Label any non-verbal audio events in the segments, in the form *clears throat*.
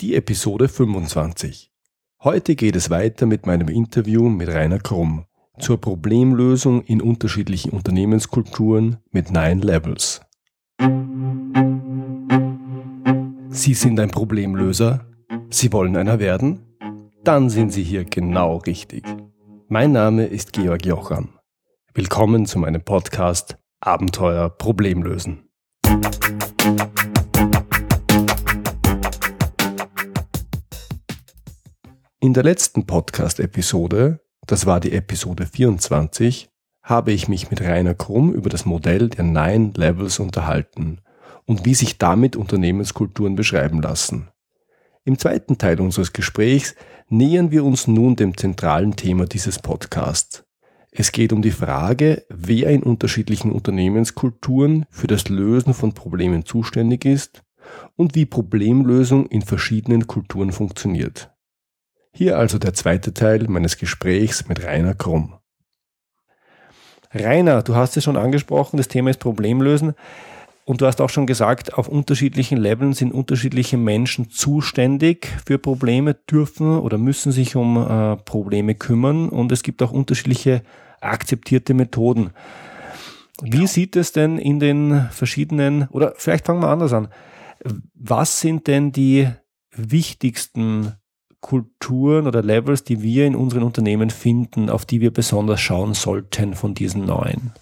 die Episode 25. Heute geht es weiter mit meinem Interview mit Rainer Krumm zur Problemlösung in unterschiedlichen Unternehmenskulturen mit Nine Levels. Sie sind ein Problemlöser? Sie wollen einer werden? Dann sind Sie hier genau richtig. Mein Name ist Georg Jocham. Willkommen zu meinem Podcast Abenteuer Problemlösen. In der letzten Podcast-Episode, das war die Episode 24, habe ich mich mit Rainer Krumm über das Modell der Nine Levels unterhalten und wie sich damit Unternehmenskulturen beschreiben lassen. Im zweiten Teil unseres Gesprächs nähern wir uns nun dem zentralen Thema dieses Podcasts. Es geht um die Frage, wer in unterschiedlichen Unternehmenskulturen für das Lösen von Problemen zuständig ist und wie Problemlösung in verschiedenen Kulturen funktioniert. Hier also der zweite Teil meines Gesprächs mit Rainer Krumm. Rainer, du hast es schon angesprochen, das Thema ist Problemlösen. Und du hast auch schon gesagt, auf unterschiedlichen Leveln sind unterschiedliche Menschen zuständig für Probleme, dürfen oder müssen sich um äh, Probleme kümmern. Und es gibt auch unterschiedliche akzeptierte Methoden. Wie sieht es denn in den verschiedenen, oder vielleicht fangen wir anders an. Was sind denn die wichtigsten Kulturen oder Levels, die wir in unseren Unternehmen finden, auf die wir besonders schauen sollten von diesen neuen?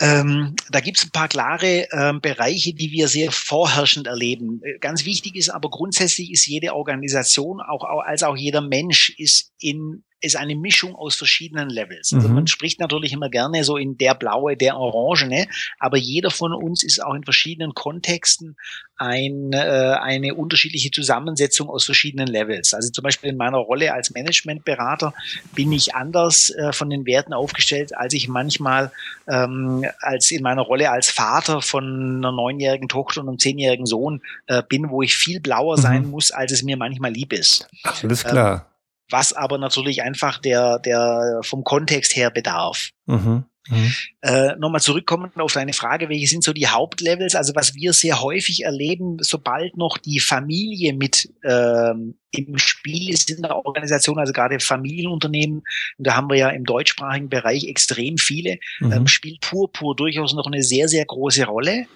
Ähm, da gibt es ein paar klare ähm, Bereiche, die wir sehr vorherrschend erleben. Äh, ganz wichtig ist aber grundsätzlich ist jede Organisation, auch, auch als auch jeder Mensch ist in ist eine Mischung aus verschiedenen Levels. Also mhm. man spricht natürlich immer gerne so in der blaue, der orangene, aber jeder von uns ist auch in verschiedenen Kontexten ein, äh, eine unterschiedliche Zusammensetzung aus verschiedenen Levels. Also zum Beispiel in meiner Rolle als Managementberater bin ich anders äh, von den Werten aufgestellt, als ich manchmal ähm, als in meiner Rolle als Vater von einer neunjährigen Tochter und einem zehnjährigen Sohn äh, bin, wo ich viel blauer mhm. sein muss, als es mir manchmal lieb ist. Alles klar. Ähm, was aber natürlich einfach der, der vom Kontext her bedarf. Mhm. Mhm. Äh, Nochmal zurückkommen auf deine Frage, welche sind so die Hauptlevels? Also was wir sehr häufig erleben, sobald noch die Familie mit ähm, im Spiel ist in der Organisation, also gerade Familienunternehmen, und da haben wir ja im deutschsprachigen Bereich extrem viele, mhm. ähm, spielt Purpur durchaus noch eine sehr, sehr große Rolle,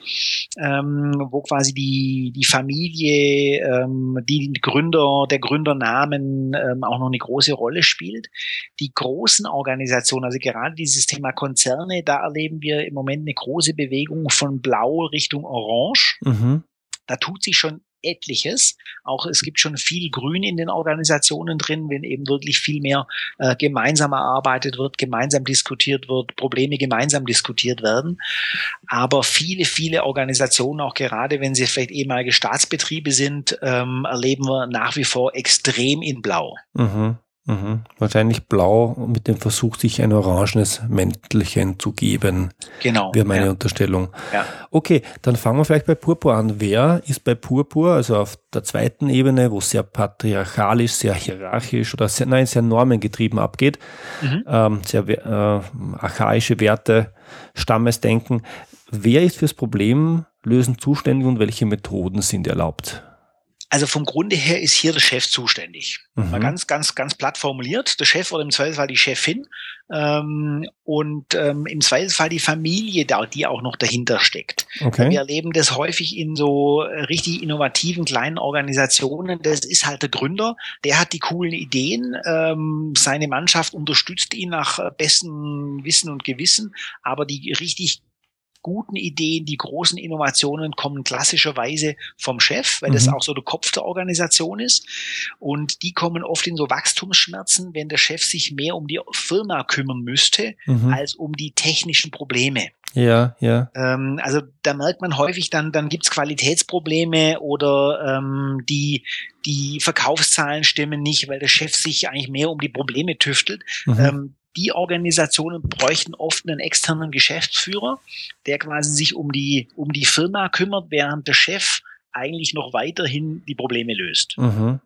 ähm, wo quasi die, die Familie, ähm, die Gründer, der Gründernamen ähm, auch noch eine große Rolle spielt. Die großen Organisationen, also gerade dieses Thema Konzerne, da erleben wir im Moment eine große Bewegung von Blau Richtung Orange. Mhm. Da tut sich schon etliches. Auch es gibt schon viel Grün in den Organisationen drin, wenn eben wirklich viel mehr äh, gemeinsam erarbeitet wird, gemeinsam diskutiert wird, Probleme gemeinsam diskutiert werden. Aber viele, viele Organisationen, auch gerade wenn sie vielleicht ehemalige Staatsbetriebe sind, ähm, erleben wir nach wie vor extrem in Blau. Mhm. Mhm. Wahrscheinlich blau mit dem Versuch, sich ein orangenes Mäntelchen zu geben. Genau. Wäre meine ja. Unterstellung. Ja. Okay, dann fangen wir vielleicht bei Purpur an. Wer ist bei Purpur, also auf der zweiten Ebene, wo es sehr patriarchalisch, sehr hierarchisch oder sehr, nein, sehr normengetrieben abgeht, mhm. ähm, sehr äh, archaische Werte, Stammesdenken. Wer ist fürs Problem lösen zuständig und welche Methoden sind erlaubt? Also vom Grunde her ist hier der Chef zuständig. Mhm. Mal ganz, ganz, ganz platt formuliert. Der Chef oder im Zweifelsfall die Chefin ähm, und ähm, im Zweifelsfall die Familie, da, die auch noch dahinter steckt. Okay. Wir erleben das häufig in so richtig innovativen kleinen Organisationen. Das ist halt der Gründer, der hat die coolen Ideen, ähm, seine Mannschaft unterstützt ihn nach bestem Wissen und Gewissen, aber die richtig guten Ideen, die großen Innovationen kommen klassischerweise vom Chef, weil mhm. das auch so der Kopf der Organisation ist. Und die kommen oft in so Wachstumsschmerzen, wenn der Chef sich mehr um die Firma kümmern müsste, mhm. als um die technischen Probleme. Ja, ja. Ähm, also da merkt man häufig dann, dann gibt's Qualitätsprobleme oder ähm, die, die Verkaufszahlen stimmen nicht, weil der Chef sich eigentlich mehr um die Probleme tüftelt. Mhm. Ähm, die Organisationen bräuchten oft einen externen Geschäftsführer, der quasi sich um die, um die Firma kümmert, während der Chef eigentlich noch weiterhin die Probleme löst. Mhm.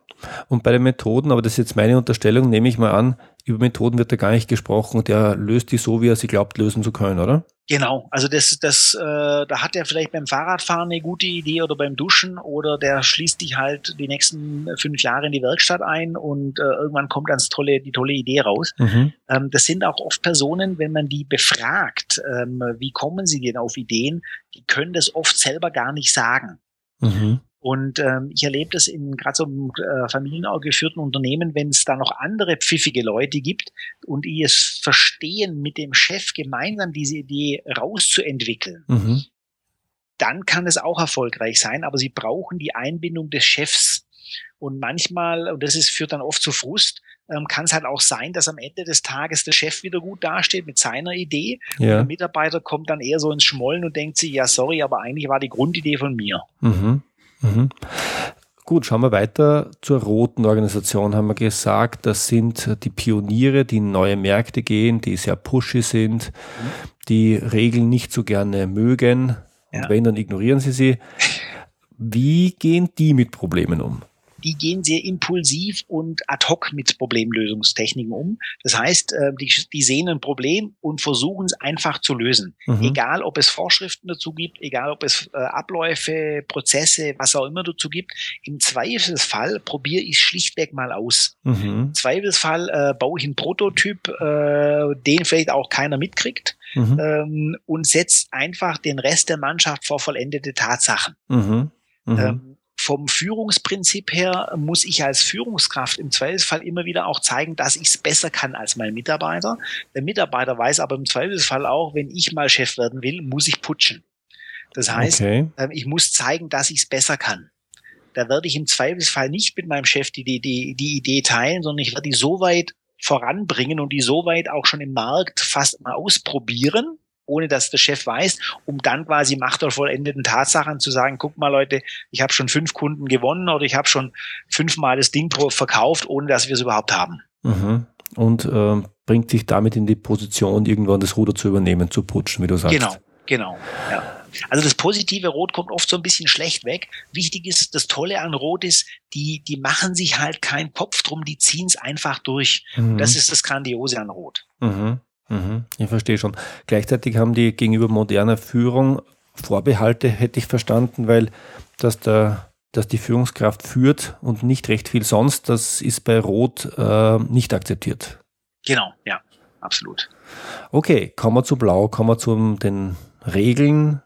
Und bei den Methoden, aber das ist jetzt meine Unterstellung, nehme ich mal an, über Methoden wird da gar nicht gesprochen, der löst die so, wie er sie glaubt, lösen zu können, oder? Genau, also das, das, äh, da hat er vielleicht beim Fahrradfahren eine gute Idee oder beim Duschen oder der schließt dich halt die nächsten fünf Jahre in die Werkstatt ein und äh, irgendwann kommt ganz tolle, die tolle Idee raus. Mhm. Ähm, das sind auch oft Personen, wenn man die befragt, ähm, wie kommen sie denn auf Ideen, die können das oft selber gar nicht sagen. Mhm. Und ähm, ich erlebe das in gerade so einem äh, familiengeführten Unternehmen, wenn es da noch andere pfiffige Leute gibt und die es verstehen, mit dem Chef gemeinsam diese Idee rauszuentwickeln, mhm. dann kann es auch erfolgreich sein, aber sie brauchen die Einbindung des Chefs. Und manchmal, und das ist, führt dann oft zu Frust, ähm, kann es halt auch sein, dass am Ende des Tages der Chef wieder gut dasteht mit seiner Idee. Ja. Und der Mitarbeiter kommt dann eher so ins Schmollen und denkt sich, ja, sorry, aber eigentlich war die Grundidee von mir. Mhm. Mhm. Gut, schauen wir weiter zur roten Organisation. Haben wir gesagt, das sind die Pioniere, die in neue Märkte gehen, die sehr pushy sind, die Regeln nicht so gerne mögen. Und ja. wenn, dann ignorieren sie sie. Wie gehen die mit Problemen um? Die gehen sehr impulsiv und ad hoc mit Problemlösungstechniken um. Das heißt, äh, die, die sehen ein Problem und versuchen es einfach zu lösen. Mhm. Egal, ob es Vorschriften dazu gibt, egal, ob es äh, Abläufe, Prozesse, was auch immer dazu gibt. Im Zweifelsfall probiere ich schlichtweg mal aus. Mhm. Im Zweifelsfall äh, baue ich einen Prototyp, äh, den vielleicht auch keiner mitkriegt. Mhm. Ähm, und setze einfach den Rest der Mannschaft vor vollendete Tatsachen. Mhm. Mhm. Ähm, vom Führungsprinzip her muss ich als Führungskraft im Zweifelsfall immer wieder auch zeigen, dass ich es besser kann als mein Mitarbeiter. Der Mitarbeiter weiß aber im Zweifelsfall auch, wenn ich mal Chef werden will, muss ich putschen. Das heißt, okay. Ähm, ich muss zeigen, dass ich es besser kann. Da werde ich im Zweifelsfall nicht mit meinem Chef die, die, die, die Idee teilen, sondern ich werde die so weit voranbringen und die so weit auch schon im Markt fast mal ausprobieren, ohne dass der Chef weiß, um dann quasi Macht der vollendeten Tatsachen zu sagen, guck mal Leute, ich habe schon fünf Kunden gewonnen oder ich habe schon fünfmal das Ding verkauft, ohne dass wir es überhaupt haben. Mhm. Und äh, bringt sich damit in die Position, irgendwann das Ruder zu übernehmen, zu putschen, wie du sagst. Genau, genau. Ja. Also das positive Rot kommt oft so ein bisschen schlecht weg. Wichtig ist, das Tolle an Rot ist, die, die machen sich halt keinen Kopf drum, die ziehen es einfach durch. Mhm. Das ist das Grandiose an Rot. Mhm. Mhm, ich verstehe schon. Gleichzeitig haben die gegenüber moderner Führung Vorbehalte, hätte ich verstanden, weil dass, der, dass die Führungskraft führt und nicht recht viel sonst, das ist bei Rot äh, nicht akzeptiert. Genau, ja, absolut. Okay, kommen wir zu Blau, kommen wir zu den Regeln,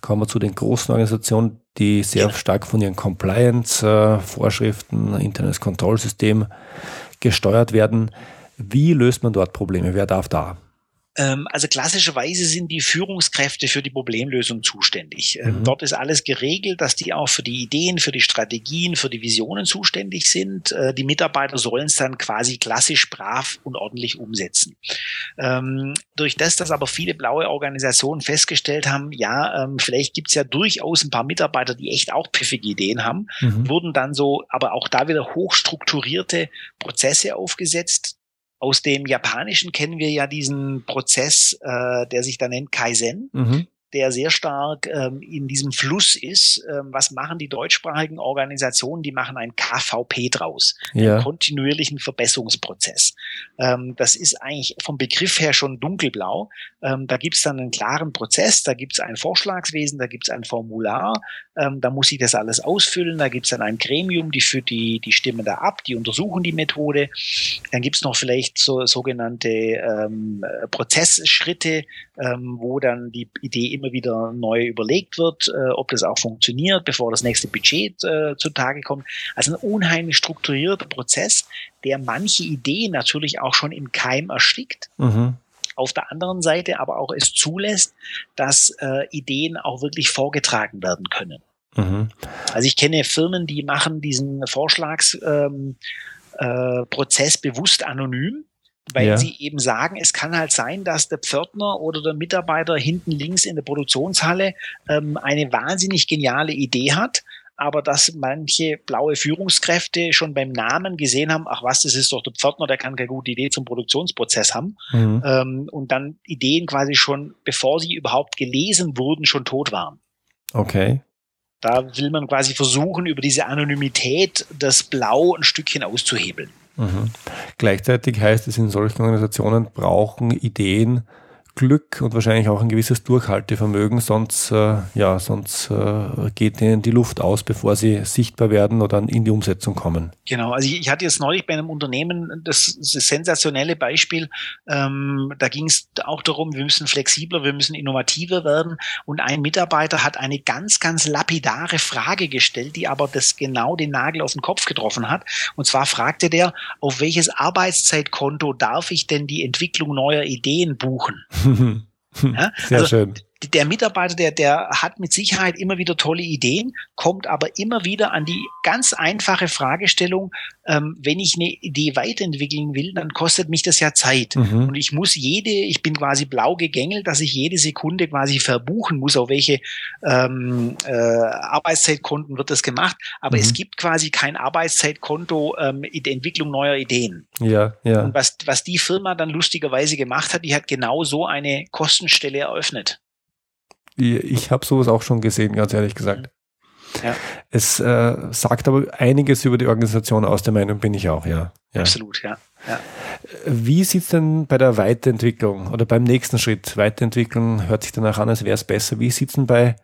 kommen wir zu den großen Organisationen, die sehr ja. stark von ihren Compliance-Vorschriften, internes Kontrollsystem gesteuert werden. Wie löst man dort Probleme? Wer darf da? Ähm, also klassischerweise sind die Führungskräfte für die Problemlösung zuständig. Ähm, mhm. Dort ist alles geregelt, dass die auch für die Ideen, für die Strategien, für die Visionen zuständig sind. Äh, die Mitarbeiter sollen es dann quasi klassisch brav und ordentlich umsetzen. Ähm, durch das, dass aber viele blaue Organisationen festgestellt haben, ja, vielleicht gibt es ja durchaus ein paar Mitarbeiter, die echt auch pfiffige Ideen haben, mhm. wurden dann so, aber auch da wieder hochstrukturierte Prozesse aufgesetzt, aus dem Japanischen kennen wir ja diesen Prozess, äh, der sich da nennt Kaizen. Mhm der sehr stark ähm, in diesem Fluss ist. Ähm, was machen die deutschsprachigen Organisationen? Die machen ein KVP draus, ja. einen kontinuierlichen Verbesserungsprozess. Ähm, das ist eigentlich vom Begriff her schon dunkelblau. Ähm, da gibt es dann einen klaren Prozess, da gibt es ein Vorschlagswesen, da gibt es ein Formular, ähm, da muss ich das alles ausfüllen, da gibt es dann ein Gremium, die führt die, die Stimmen da ab, die untersuchen die Methode. Dann gibt es noch vielleicht so sogenannte ähm, Prozessschritte, wo dann die Idee immer wieder neu überlegt wird, äh, ob das auch funktioniert, bevor das nächste Budget äh, zutage kommt. Also ein unheimlich strukturierter Prozess, der manche Ideen natürlich auch schon im Keim erstickt. Mhm. Auf der anderen Seite aber auch es zulässt, dass äh, Ideen auch wirklich vorgetragen werden können. Mhm. Also ich kenne Firmen, die machen diesen Vorschlagsprozess ähm, äh, bewusst anonym weil ja. sie eben sagen, es kann halt sein, dass der Pförtner oder der Mitarbeiter hinten links in der Produktionshalle ähm, eine wahnsinnig geniale Idee hat, aber dass manche blaue Führungskräfte schon beim Namen gesehen haben, ach was, das ist doch der Pförtner, der kann keine gute Idee zum Produktionsprozess haben mhm. ähm, und dann Ideen quasi schon, bevor sie überhaupt gelesen wurden, schon tot waren. Okay. Da will man quasi versuchen, über diese Anonymität das Blau ein Stückchen auszuhebeln. Mhm. Gleichzeitig heißt es, in solchen Organisationen brauchen Ideen Glück und wahrscheinlich auch ein gewisses Durchhaltevermögen, sonst, äh, ja, sonst äh, geht ihnen die Luft aus, bevor sie sichtbar werden oder in die Umsetzung kommen. Genau, also ich, ich hatte jetzt neulich bei einem Unternehmen das, das sensationelle Beispiel, ähm, da ging es auch darum, wir müssen flexibler, wir müssen innovativer werden und ein Mitarbeiter hat eine ganz, ganz lapidare Frage gestellt, die aber das genau den Nagel auf den Kopf getroffen hat. Und zwar fragte der, auf welches Arbeitszeitkonto darf ich denn die Entwicklung neuer Ideen buchen? *laughs* ja? Sehr also, schön der Mitarbeiter, der, der hat mit Sicherheit immer wieder tolle Ideen, kommt aber immer wieder an die ganz einfache Fragestellung, ähm, wenn ich eine Idee weiterentwickeln will, dann kostet mich das ja Zeit. Mhm. Und ich muss jede, ich bin quasi blau gegängelt, dass ich jede Sekunde quasi verbuchen muss, auf welche ähm, äh, Arbeitszeitkonten wird das gemacht. Aber mhm. es gibt quasi kein Arbeitszeitkonto ähm, in der Entwicklung neuer Ideen. Ja, ja. Und was, was die Firma dann lustigerweise gemacht hat, die hat genau so eine Kostenstelle eröffnet. Ich habe sowas auch schon gesehen, ganz ehrlich gesagt. Ja. Es äh, sagt aber einiges über die Organisation aus, der Meinung bin ich auch, ja. ja. Absolut, ja. ja. Wie sieht es denn bei der Weiterentwicklung oder beim nächsten Schritt? Weiterentwicklung hört sich danach an, als wäre es besser. Wie sieht es denn bei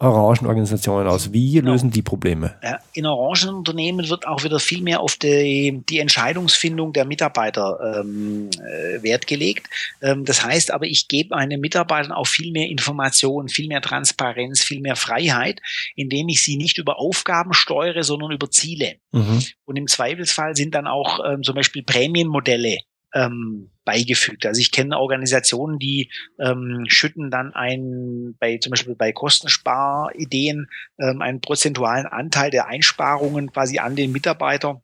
Orangenorganisationen aus? Wie genau. lösen die Probleme? In Orangenunternehmen wird auch wieder viel mehr auf die, die Entscheidungsfindung der Mitarbeiter ähm, äh, Wert gelegt. Ähm, das heißt aber, ich gebe meinen Mitarbeitern auch viel mehr Informationen, viel mehr Transparenz, viel mehr Freiheit, indem ich sie nicht über Aufgaben steuere, sondern über Ziele. Mhm. Und im Zweifelsfall sind dann auch ähm, zum Beispiel Prämienmodelle ähm, beigefügt. Also ich kenne Organisationen, die ähm, schütten dann ein, bei zum Beispiel bei Kostensparideen ähm, einen prozentualen Anteil der Einsparungen quasi an den Mitarbeiter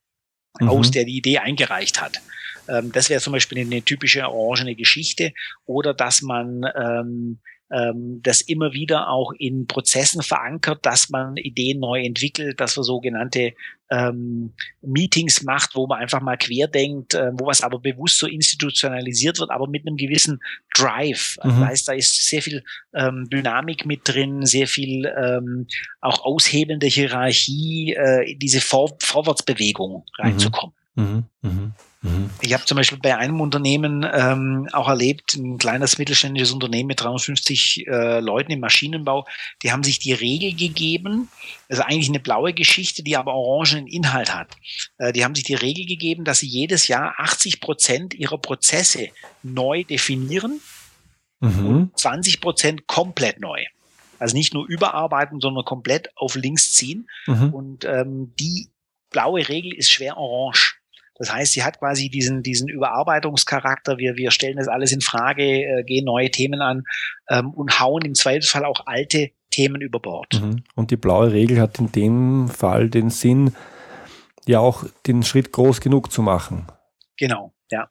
mhm. aus, der die Idee eingereicht hat. Ähm, das wäre zum Beispiel eine typische orangene Geschichte. Oder dass man ähm, ähm, das immer wieder auch in Prozessen verankert, dass man Ideen neu entwickelt, dass man sogenannte ähm, Meetings macht, wo man einfach mal querdenkt, äh, wo was aber bewusst so institutionalisiert wird, aber mit einem gewissen Drive. Also mhm. Das heißt, da ist sehr viel ähm, Dynamik mit drin, sehr viel ähm, auch aushebende Hierarchie, äh, diese Vor Vorwärtsbewegung reinzukommen. Mhm. Mhm. Mhm. Ich habe zum Beispiel bei einem Unternehmen ähm, auch erlebt, ein kleines mittelständisches Unternehmen mit 350 äh, Leuten im Maschinenbau, die haben sich die Regel gegeben, also eigentlich eine blaue Geschichte, die aber orangenen Inhalt hat. Äh, die haben sich die Regel gegeben, dass sie jedes Jahr 80 Prozent ihrer Prozesse neu definieren mhm. und 20 Prozent komplett neu. Also nicht nur überarbeiten, sondern komplett auf links ziehen. Mhm. Und ähm, die blaue Regel ist schwer orange. Das heißt, sie hat quasi diesen, diesen Überarbeitungscharakter. Wir, wir stellen das alles in Frage, äh, gehen neue Themen an ähm, und hauen im Zweifelsfall auch alte Themen über Bord. Mhm. Und die blaue Regel hat in dem Fall den Sinn, ja auch den Schritt groß genug zu machen. Genau, ja.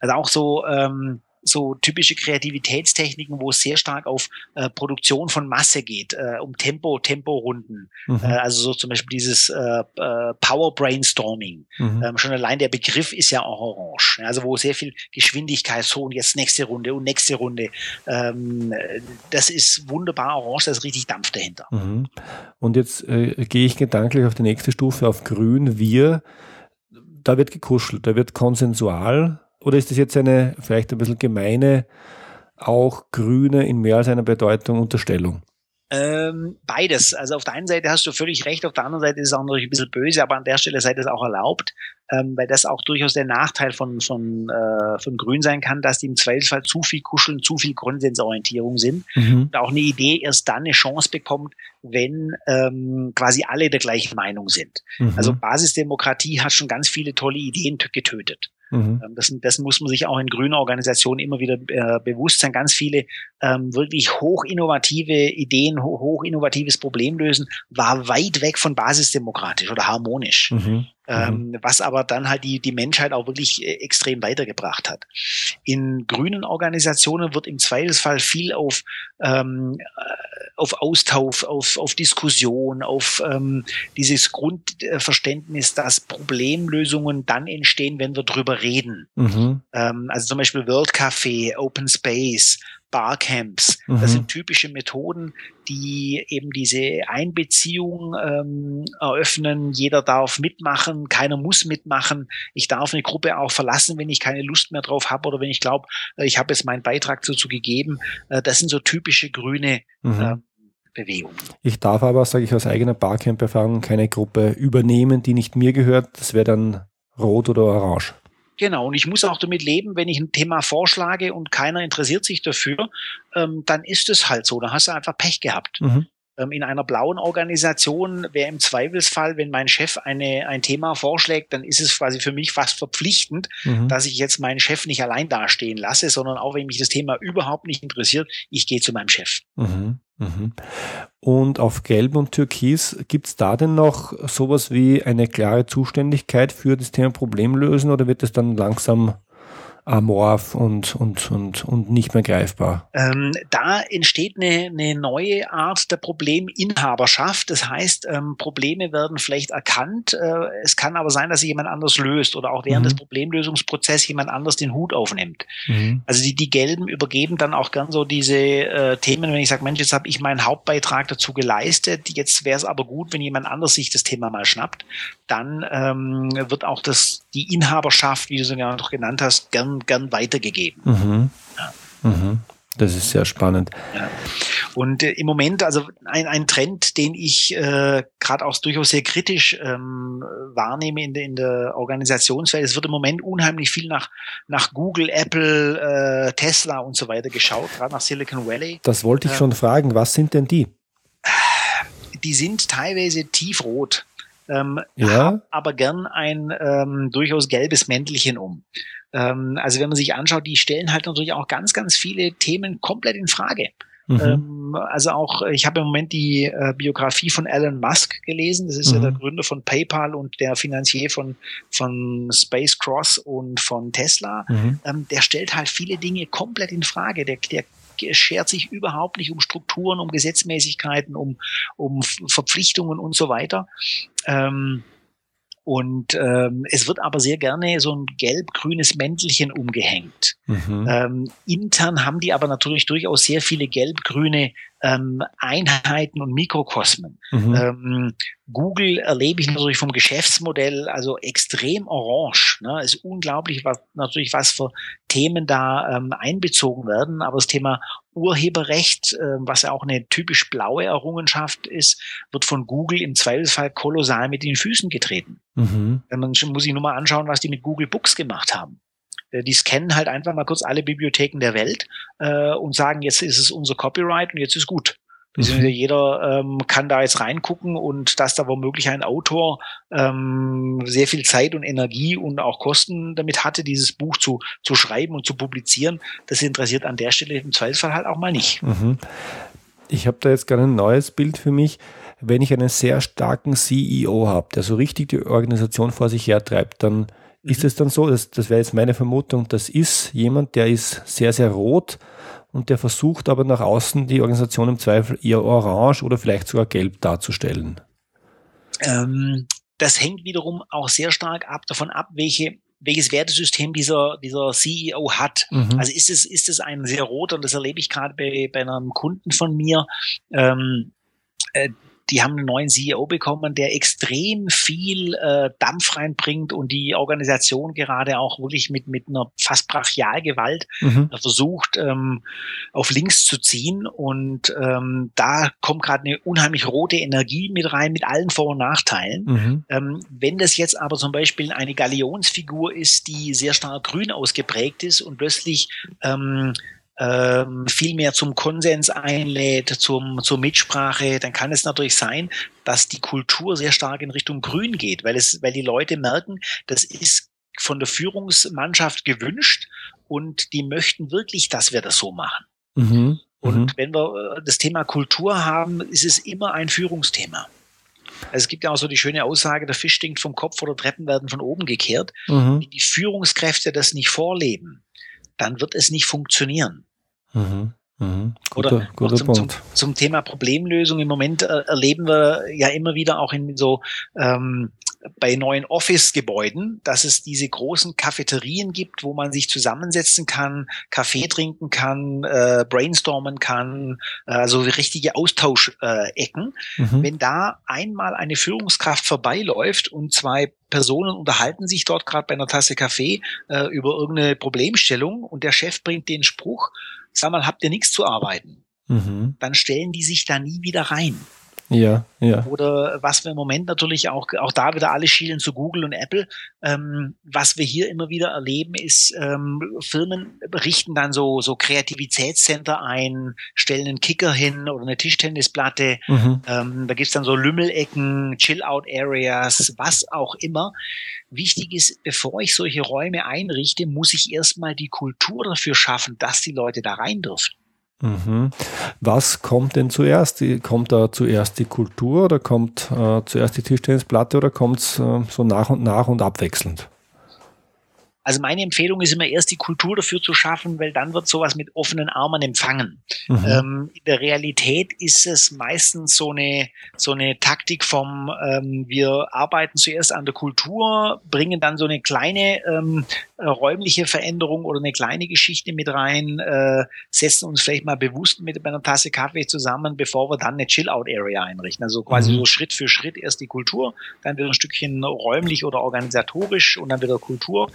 Also auch so, ähm, so typische Kreativitätstechniken, wo es sehr stark auf äh, Produktion von Masse geht, äh, um Tempo, Temporunden. Mhm. Äh, also so zum Beispiel dieses äh, äh, Power Brainstorming. Mhm. Ähm, schon allein der Begriff ist ja auch orange. Also wo sehr viel Geschwindigkeit, so und jetzt nächste Runde und nächste Runde. Ähm, das ist wunderbar orange, da ist richtig Dampf dahinter. Mhm. Und jetzt äh, gehe ich gedanklich auf die nächste Stufe, auf grün. Wir, da wird gekuschelt, da wird konsensual oder ist das jetzt eine vielleicht ein bisschen gemeine, auch grüne in mehr als einer Bedeutung Unterstellung? Ähm, beides. Also auf der einen Seite hast du völlig recht, auf der anderen Seite ist es auch natürlich ein bisschen böse, aber an der Stelle sei das auch erlaubt, ähm, weil das auch durchaus der Nachteil von, von, äh, von Grün sein kann, dass die im Zweifelsfall zu viel kuscheln, zu viel Konsensorientierung sind mhm. und auch eine Idee erst dann eine Chance bekommt, wenn ähm, quasi alle der gleichen Meinung sind. Mhm. Also Basisdemokratie hat schon ganz viele tolle Ideen getötet. Mhm. Ähm, das, das muss man sich auch in grünen Organisationen immer wieder äh, bewusst sein. Ganz viele ähm, wirklich hoch innovative Ideen, hoch, hoch innovatives Problem lösen, war weit weg von basisdemokratisch oder harmonisch. Mhm. Ähm, mhm. was aber dann halt die, die Menschheit auch wirklich äh, extrem weitergebracht hat. In grünen Organisationen wird im Zweifelsfall viel auf, ähm, äh, auf Austausch, auf, auf Diskussion, auf ähm, dieses Grundverständnis, dass Problemlösungen dann entstehen, wenn wir drüber reden. Mhm. Ähm, also zum Beispiel World Café, Open Space, Barcamps. Mhm. Das sind typische Methoden, die eben diese Einbeziehung ähm, eröffnen. Jeder darf mitmachen, keiner muss mitmachen. Ich darf eine Gruppe auch verlassen, wenn ich keine Lust mehr drauf habe oder wenn ich glaube, äh, ich habe jetzt meinen Beitrag dazu gegeben. Äh, das sind so typische grüne mhm. äh, Bewegung. Ich darf aber, sage ich aus eigener Barcamp-Erfahrung, keine Gruppe übernehmen, die nicht mir gehört. Das wäre dann rot oder orange. Genau, und ich muss auch damit leben, wenn ich ein Thema vorschlage und keiner interessiert sich dafür, ähm, dann ist es halt so. Da hast du einfach Pech gehabt. Mhm. Ähm, in einer blauen Organisation wäre im Zweifelsfall, wenn mein Chef eine, ein Thema vorschlägt, dann ist es quasi für mich fast verpflichtend, mhm. dass ich jetzt meinen Chef nicht allein dastehen lasse, sondern auch wenn mich das Thema überhaupt nicht interessiert, ich gehe zu meinem Chef. Mhm. Mhm. Und auf Gelb und Türkis, gibt es da denn noch sowas wie eine klare Zuständigkeit für das Thema Problemlösen oder wird es dann langsam amorph und, und, und, und nicht mehr greifbar? Ähm, da entsteht eine, eine neue Art der Probleminhaberschaft. Das heißt, ähm, Probleme werden vielleicht erkannt. Äh, es kann aber sein, dass sie jemand anders löst oder auch während mhm. des Problemlösungsprozesses jemand anders den Hut aufnimmt. Mhm. Also die, die Gelben übergeben dann auch gern so diese äh, Themen, wenn ich sage, Mensch, jetzt habe ich meinen Hauptbeitrag dazu geleistet, jetzt wäre es aber gut, wenn jemand anders sich das Thema mal schnappt. Dann ähm, wird auch das, die Inhaberschaft, wie du es ja noch genannt hast, gern gern, weitergegeben. Mhm. Ja. Mhm. Das ist sehr spannend. Ja. Und äh, im Moment, also ein, ein Trend, den ich äh, gerade auch durchaus sehr kritisch ähm, wahrnehme in, de, in der Organisationswelt, es wird im Moment unheimlich viel nach, nach Google, Apple, äh, Tesla und so weiter geschaut, gerade nach Silicon Valley. Das wollte ich äh, schon fragen. Was sind denn die? Die sind teilweise tiefrot. Ähm, ja. aber gern ein ähm, durchaus gelbes Mäntelchen um. Ähm, also wenn man sich anschaut, die stellen halt natürlich auch ganz, ganz viele Themen komplett in Frage. Mhm. Ähm, also auch, ich habe im Moment die äh, Biografie von Elon Musk gelesen. Das ist mhm. ja der Gründer von PayPal und der Finanzier von, von Space Cross und von Tesla. Mhm. Ähm, der stellt halt viele Dinge komplett in Frage. Der, der schert sich überhaupt nicht um Strukturen, um Gesetzmäßigkeiten, um, um Verpflichtungen und so weiter. Ähm, und ähm, es wird aber sehr gerne so ein gelb-grünes Mäntelchen umgehängt. Mhm. Ähm, intern haben die aber natürlich durchaus sehr viele gelb-grüne ähm, Einheiten und Mikrokosmen. Mhm. Ähm, Google erlebe ich natürlich vom Geschäftsmodell also extrem orange. Ne? Ist unglaublich, was natürlich was für Themen da ähm, einbezogen werden. Aber das Thema Urheberrecht, äh, was ja auch eine typisch blaue Errungenschaft ist, wird von Google im Zweifelsfall kolossal mit den Füßen getreten. Mhm. Man muss sich nur mal anschauen, was die mit Google Books gemacht haben. Äh, die scannen halt einfach mal kurz alle Bibliotheken der Welt äh, und sagen, jetzt ist es unser Copyright und jetzt ist gut. Mhm. Jeder ähm, kann da jetzt reingucken und dass da womöglich ein Autor ähm, sehr viel Zeit und Energie und auch Kosten damit hatte, dieses Buch zu, zu schreiben und zu publizieren, das interessiert an der Stelle im Zweifelsfall halt auch mal nicht. Mhm. Ich habe da jetzt gerade ein neues Bild für mich. Wenn ich einen sehr starken CEO habe, der so richtig die Organisation vor sich her treibt, ist es dann so, das, das wäre jetzt meine Vermutung, das ist jemand, der ist sehr, sehr rot und der versucht aber nach außen die Organisation im Zweifel eher orange oder vielleicht sogar gelb darzustellen? Ähm, das hängt wiederum auch sehr stark ab davon ab, welche welches Wertesystem dieser, dieser CEO hat. Mhm. Also ist es, ist es ein sehr roter, und das erlebe ich gerade bei, bei einem Kunden von mir, ähm, äh, die haben einen neuen CEO bekommen, der extrem viel äh, Dampf reinbringt und die Organisation gerade auch wirklich mit, mit einer fast Brachialgewalt mhm. versucht, ähm, auf links zu ziehen. Und ähm, da kommt gerade eine unheimlich rote Energie mit rein, mit allen Vor- und Nachteilen. Mhm. Ähm, wenn das jetzt aber zum Beispiel eine Galionsfigur ist, die sehr stark grün ausgeprägt ist und plötzlich ähm, ähm, viel mehr zum Konsens einlädt, zum, zur Mitsprache, dann kann es natürlich sein, dass die Kultur sehr stark in Richtung Grün geht, weil es, weil die Leute merken, das ist von der Führungsmannschaft gewünscht und die möchten wirklich, dass wir das so machen. Mhm. Und mhm. wenn wir äh, das Thema Kultur haben, ist es immer ein Führungsthema. Also es gibt ja auch so die schöne Aussage, der Fisch stinkt vom Kopf oder Treppen werden von oben gekehrt. Mhm. Die Führungskräfte das nicht vorleben, dann wird es nicht funktionieren. Mhm. Mhm. Guter, Oder guter zum, Punkt. Zum, zum, Thema Problemlösung. Im Moment äh, erleben wir ja immer wieder auch in so ähm, bei neuen Office-Gebäuden, dass es diese großen Cafeterien gibt, wo man sich zusammensetzen kann, Kaffee trinken kann, äh, brainstormen kann, äh, also richtige Austauschecken. Äh, mhm. Wenn da einmal eine Führungskraft vorbeiläuft und zwei Personen unterhalten sich dort gerade bei einer Tasse Kaffee äh, über irgendeine Problemstellung und der Chef bringt den Spruch, sag mal, habt ihr nichts zu arbeiten? Mhm. Dann stellen die sich da nie wieder rein. Ja, ja. Oder was wir im Moment natürlich auch, auch da wieder alle schielen zu Google und Apple. Ähm, was wir hier immer wieder erleben, ist, ähm, Firmen richten dann so, so Kreativitätscenter ein, stellen einen Kicker hin oder eine Tischtennisplatte. Mhm. Ähm, da gibt's dann so Lümmelecken, Chill-Out-Areas, was auch immer. Wichtig ist, bevor ich solche Räume einrichte, muss ich erstmal die Kultur dafür schaffen, dass die Leute da rein dürfen. Mhm. Was kommt denn zuerst? Kommt da zuerst die Kultur oder kommt äh, zuerst die Tischtennisplatte oder kommt es äh, so nach und nach und abwechselnd? Also meine Empfehlung ist immer erst die Kultur dafür zu schaffen, weil dann wird sowas mit offenen Armen empfangen. Mhm. Ähm, in der Realität ist es meistens so eine so eine Taktik vom ähm, wir arbeiten zuerst an der Kultur, bringen dann so eine kleine ähm, äh, räumliche Veränderung oder eine kleine Geschichte mit rein, äh, setzen uns vielleicht mal bewusst mit einer Tasse Kaffee zusammen, bevor wir dann eine Chill-Out-Area einrichten. Also quasi mhm. so Schritt für Schritt erst die Kultur, dann wieder ein Stückchen räumlich oder organisatorisch und dann wieder Kultur.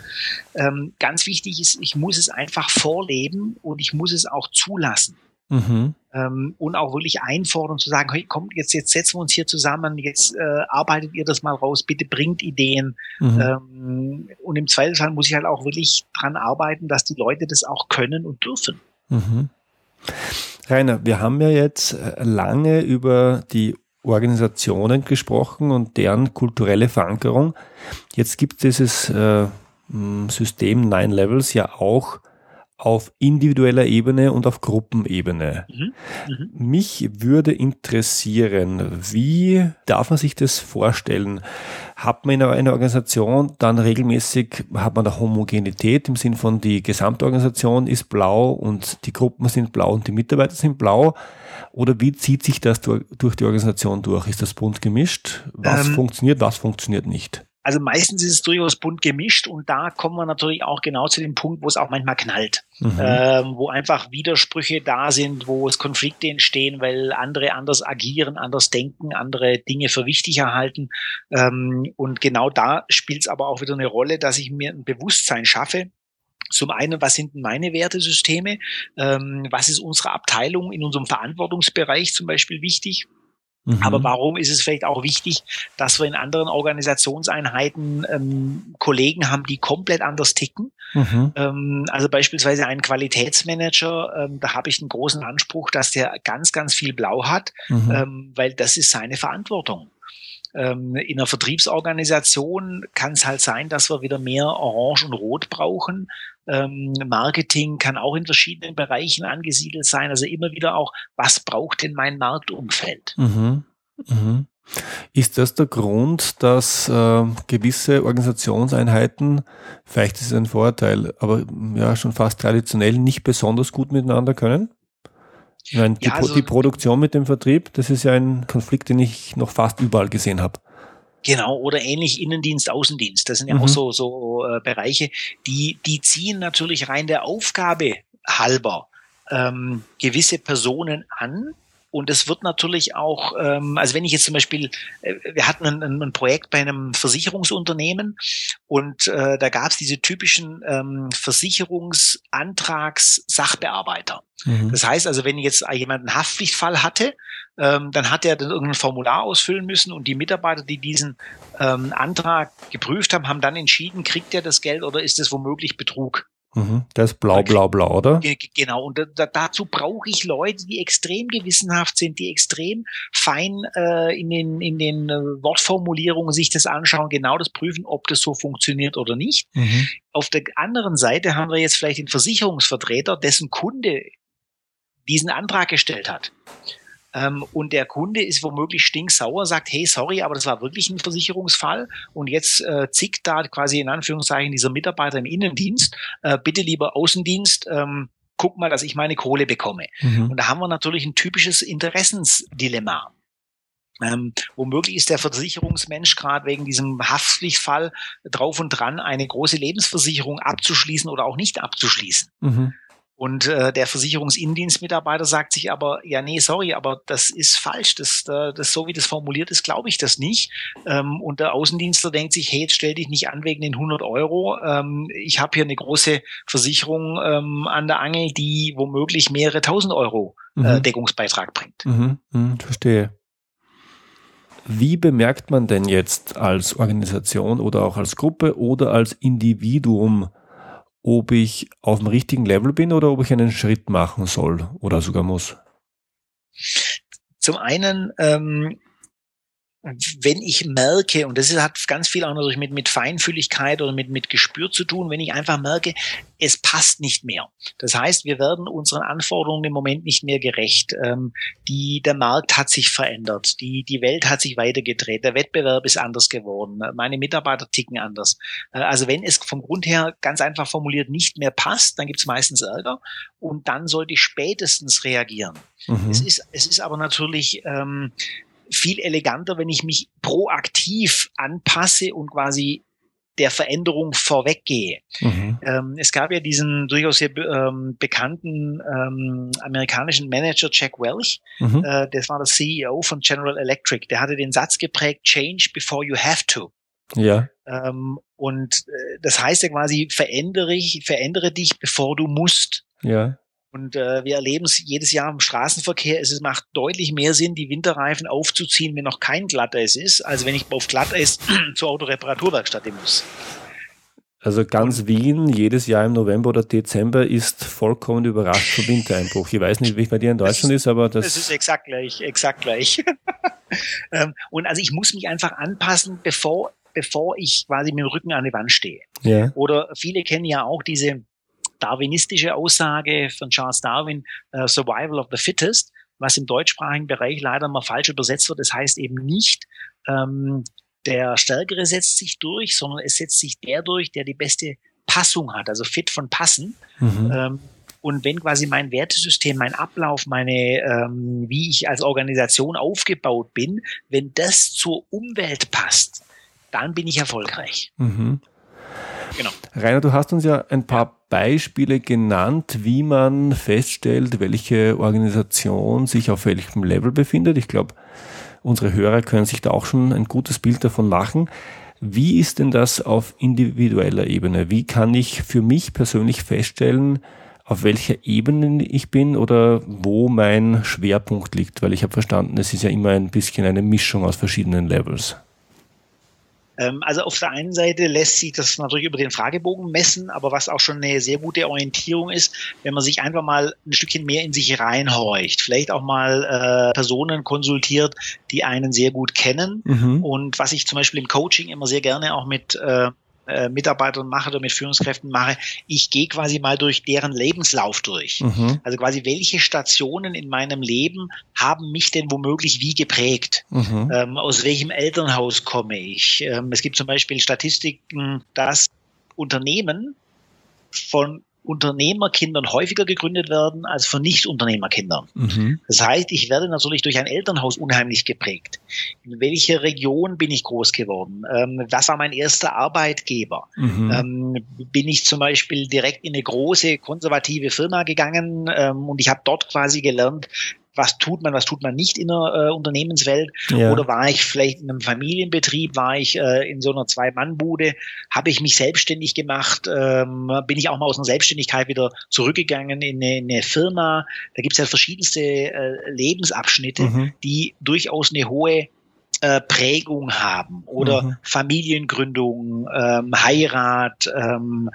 Ähm, ganz wichtig ist, ich muss es einfach vorleben und ich muss es auch zulassen. Mhm. Ähm, und auch wirklich einfordern zu sagen, hey, komm, jetzt, jetzt setzen wir uns hier zusammen, jetzt äh, arbeitet ihr das mal raus, bitte bringt Ideen. Mhm. Ähm, und im Zweifelsfall muss ich halt auch wirklich dran arbeiten, dass die Leute das auch können und dürfen. Mhm. Rainer, wir haben ja jetzt äh, lange über die Organisationen gesprochen und deren kulturelle Verankerung. Jetzt gibt es dieses äh, System Nine Levels ja auch auf individueller Ebene und auf Gruppenebene. Mhm. Mhm. Mich würde interessieren, wie darf man sich das vorstellen? Hat man in einer Organisation dann regelmäßig, hat man da Homogenität im Sinn von die Gesamtorganisation ist blau und die Gruppen sind blau und die Mitarbeiter sind blau? Oder wie zieht sich das durch die Organisation durch? Ist das bunt gemischt? Was ähm, funktioniert, was funktioniert nicht? Also meistens ist es durchaus bunt gemischt und da kommen wir natürlich auch genau zu dem Punkt, wo es auch manchmal knallt, mhm. ähm, wo einfach Widersprüche da sind, wo es Konflikte entstehen, weil andere anders agieren, anders denken, andere Dinge für wichtig erhalten. Ähm, und genau da spielt es aber auch wieder eine Rolle, dass ich mir ein Bewusstsein schaffe, zum einen, was sind meine Wertesysteme? Ähm, was ist unsere Abteilung in unserem Verantwortungsbereich zum Beispiel wichtig? Mhm. Aber warum ist es vielleicht auch wichtig, dass wir in anderen Organisationseinheiten ähm, Kollegen haben, die komplett anders ticken? Mhm. Ähm, also beispielsweise einen Qualitätsmanager, ähm, da habe ich einen großen Anspruch, dass der ganz, ganz viel Blau hat, mhm. ähm, weil das ist seine Verantwortung. Ähm, in einer Vertriebsorganisation kann es halt sein, dass wir wieder mehr Orange und Rot brauchen. Ähm, Marketing kann auch in verschiedenen Bereichen angesiedelt sein. Also immer wieder auch, was braucht denn mein Marktumfeld? Mhm. Mhm. Ist das der Grund, dass äh, gewisse Organisationseinheiten, vielleicht ist es ein Vorteil, aber ja schon fast traditionell nicht besonders gut miteinander können? Ich meine, die, ja, also, die Produktion mit dem Vertrieb, das ist ja ein Konflikt, den ich noch fast überall gesehen habe. Genau, oder ähnlich Innendienst, Außendienst. Das sind ja mhm. auch so, so äh, Bereiche, die, die ziehen natürlich rein der Aufgabe halber ähm, gewisse Personen an, und es wird natürlich auch, ähm, also wenn ich jetzt zum Beispiel, äh, wir hatten ein, ein, Projekt bei einem Versicherungsunternehmen und äh, da gab es diese typischen ähm, Versicherungsantragssachbearbeiter. Mhm. Das heißt also, wenn jetzt jemand einen Haftpflichtfall hatte, ähm, dann hat er dann irgendein Formular ausfüllen müssen und die Mitarbeiter, die diesen ähm, Antrag geprüft haben, haben dann entschieden, kriegt er das Geld oder ist es womöglich Betrug? Mhm. Das ist blau, blau, blau, oder? Genau, und da, dazu brauche ich Leute, die extrem gewissenhaft sind, die extrem fein äh, in den, in den äh, Wortformulierungen sich das anschauen, genau das prüfen, ob das so funktioniert oder nicht. Mhm. Auf der anderen Seite haben wir jetzt vielleicht den Versicherungsvertreter, dessen Kunde diesen Antrag gestellt hat. Ähm, und der Kunde ist womöglich stinksauer, sagt, hey, sorry, aber das war wirklich ein Versicherungsfall und jetzt äh, zickt da quasi in Anführungszeichen dieser Mitarbeiter im Innendienst, äh, bitte lieber Außendienst, ähm, guck mal, dass ich meine Kohle bekomme. Mhm. Und da haben wir natürlich ein typisches Interessensdilemma. Ähm, womöglich ist der Versicherungsmensch gerade wegen diesem Haftpflichtfall drauf und dran, eine große Lebensversicherung abzuschließen oder auch nicht abzuschließen. Mhm. Und äh, der Versicherungsindienstmitarbeiter sagt sich aber, ja, nee, sorry, aber das ist falsch. Das, äh, das so wie das formuliert ist, glaube ich das nicht. Ähm, und der Außendienstler denkt sich, hey, jetzt stell dich nicht an wegen den 100 Euro. Ähm, ich habe hier eine große Versicherung ähm, an der Angel, die womöglich mehrere tausend Euro äh, mhm. Deckungsbeitrag bringt. Mhm. Mhm, verstehe. Wie bemerkt man denn jetzt als Organisation oder auch als Gruppe oder als Individuum, ob ich auf dem richtigen Level bin oder ob ich einen Schritt machen soll oder sogar muss? Zum einen ähm, wenn ich merke, und das hat ganz viel auch natürlich mit, mit Feinfühligkeit oder mit, mit Gespür zu tun, wenn ich einfach merke, es passt nicht mehr. Das heißt, wir werden unseren Anforderungen im Moment nicht mehr gerecht. Ähm, die, der Markt hat sich verändert, die, die Welt hat sich weitergedreht, der Wettbewerb ist anders geworden, meine Mitarbeiter ticken anders. Äh, also wenn es vom Grund her ganz einfach formuliert nicht mehr passt, dann gibt es meistens Ärger und dann sollte ich spätestens reagieren. Mhm. Es, ist, es ist aber natürlich ähm, viel eleganter, wenn ich mich proaktiv anpasse und quasi der Veränderung vorweggehe. Mhm. Ähm, es gab ja diesen durchaus sehr ähm, bekannten ähm, amerikanischen Manager Jack Welch, mhm. äh, das war der CEO von General Electric, der hatte den Satz geprägt, change before you have to. Ja. Ähm, und äh, das heißt ja quasi, verändere, ich, verändere dich, bevor du musst. Ja. Und äh, wir erleben es jedes Jahr im Straßenverkehr. Es macht deutlich mehr Sinn, die Winterreifen aufzuziehen, wenn noch kein Glatteis ist, als wenn ich auf Glatteis *clears throat* zur Autoreparaturwerkstatt muss. Also ganz Wien jedes Jahr im November oder Dezember ist vollkommen überrascht vom Wintereinbruch. Ich weiß nicht, wie es bei dir in Deutschland ist, ist, aber das. Das ist exakt gleich, exakt gleich. *laughs* Ähm, und also ich muss mich einfach anpassen, bevor, bevor ich quasi mit dem Rücken an die Wand stehe. Ja. Oder viele kennen ja auch diese darwinistische Aussage von Charles Darwin, uh, Survival of the Fittest, was im deutschsprachigen Bereich leider mal falsch übersetzt wird. Das heißt eben nicht, ähm, der Stärkere setzt sich durch, sondern es setzt sich der durch, der die beste Passung hat, also fit von passen. Mhm. Ähm, und wenn quasi mein Wertesystem, mein Ablauf, meine, ähm, wie ich als Organisation aufgebaut bin, wenn das zur Umwelt passt, dann bin ich erfolgreich. Mhm. Genau. Rainer, du hast uns ja ein paar Beispiele genannt, wie man feststellt, welche Organisation sich auf welchem Level befindet. Ich glaube, unsere Hörer können sich da auch schon ein gutes Bild davon machen. Wie ist denn das auf individueller Ebene? Wie kann ich für mich persönlich feststellen, auf welcher Ebene ich bin oder wo mein Schwerpunkt liegt? Weil ich habe verstanden, es ist ja immer ein bisschen eine Mischung aus verschiedenen Levels. Ähm, also auf der einen Seite lässt sich das natürlich über den Fragebogen messen, aber was auch schon eine sehr gute Orientierung ist, wenn man sich einfach mal ein Stückchen mehr in sich reinhorcht, vielleicht auch mal äh, Personen konsultiert, die einen sehr gut kennen. Mhm. Und was ich zum Beispiel im Coaching immer sehr gerne auch mit äh, äh, Mitarbeitern mache oder mit Führungskräften mache, ich gehe quasi mal durch deren Lebenslauf durch. Mhm. Also quasi, welche Stationen in meinem Leben haben mich denn womöglich wie geprägt? Mhm. Ähm, aus welchem Elternhaus komme ich? Ähm, es gibt zum Beispiel Statistiken, dass Unternehmen von Unternehmerkindern häufiger gegründet werden als von Nicht-Unternehmerkindern. Mhm. Das heißt, ich werde natürlich durch ein Elternhaus unheimlich geprägt. In welcher Region bin ich groß geworden? Ähm, was war mein erster Arbeitgeber? Mhm. Ähm, bin ich zum Beispiel direkt in eine große konservative Firma gegangen ähm, und ich habe dort quasi gelernt, was tut man, was tut man nicht in der äh, Unternehmenswelt? Ja. Oder war ich vielleicht in einem Familienbetrieb, war ich äh, in so einer Zwei-Mann-Bude, habe ich mich selbstständig gemacht, ähm, bin ich auch mal aus einer Selbstständigkeit wieder zurückgegangen in eine, in eine Firma. Da gibt es ja verschiedenste äh, Lebensabschnitte, mhm. die durchaus eine hohe äh, Prägung haben oder mhm. Familiengründung, ähm, Heirat, ähm,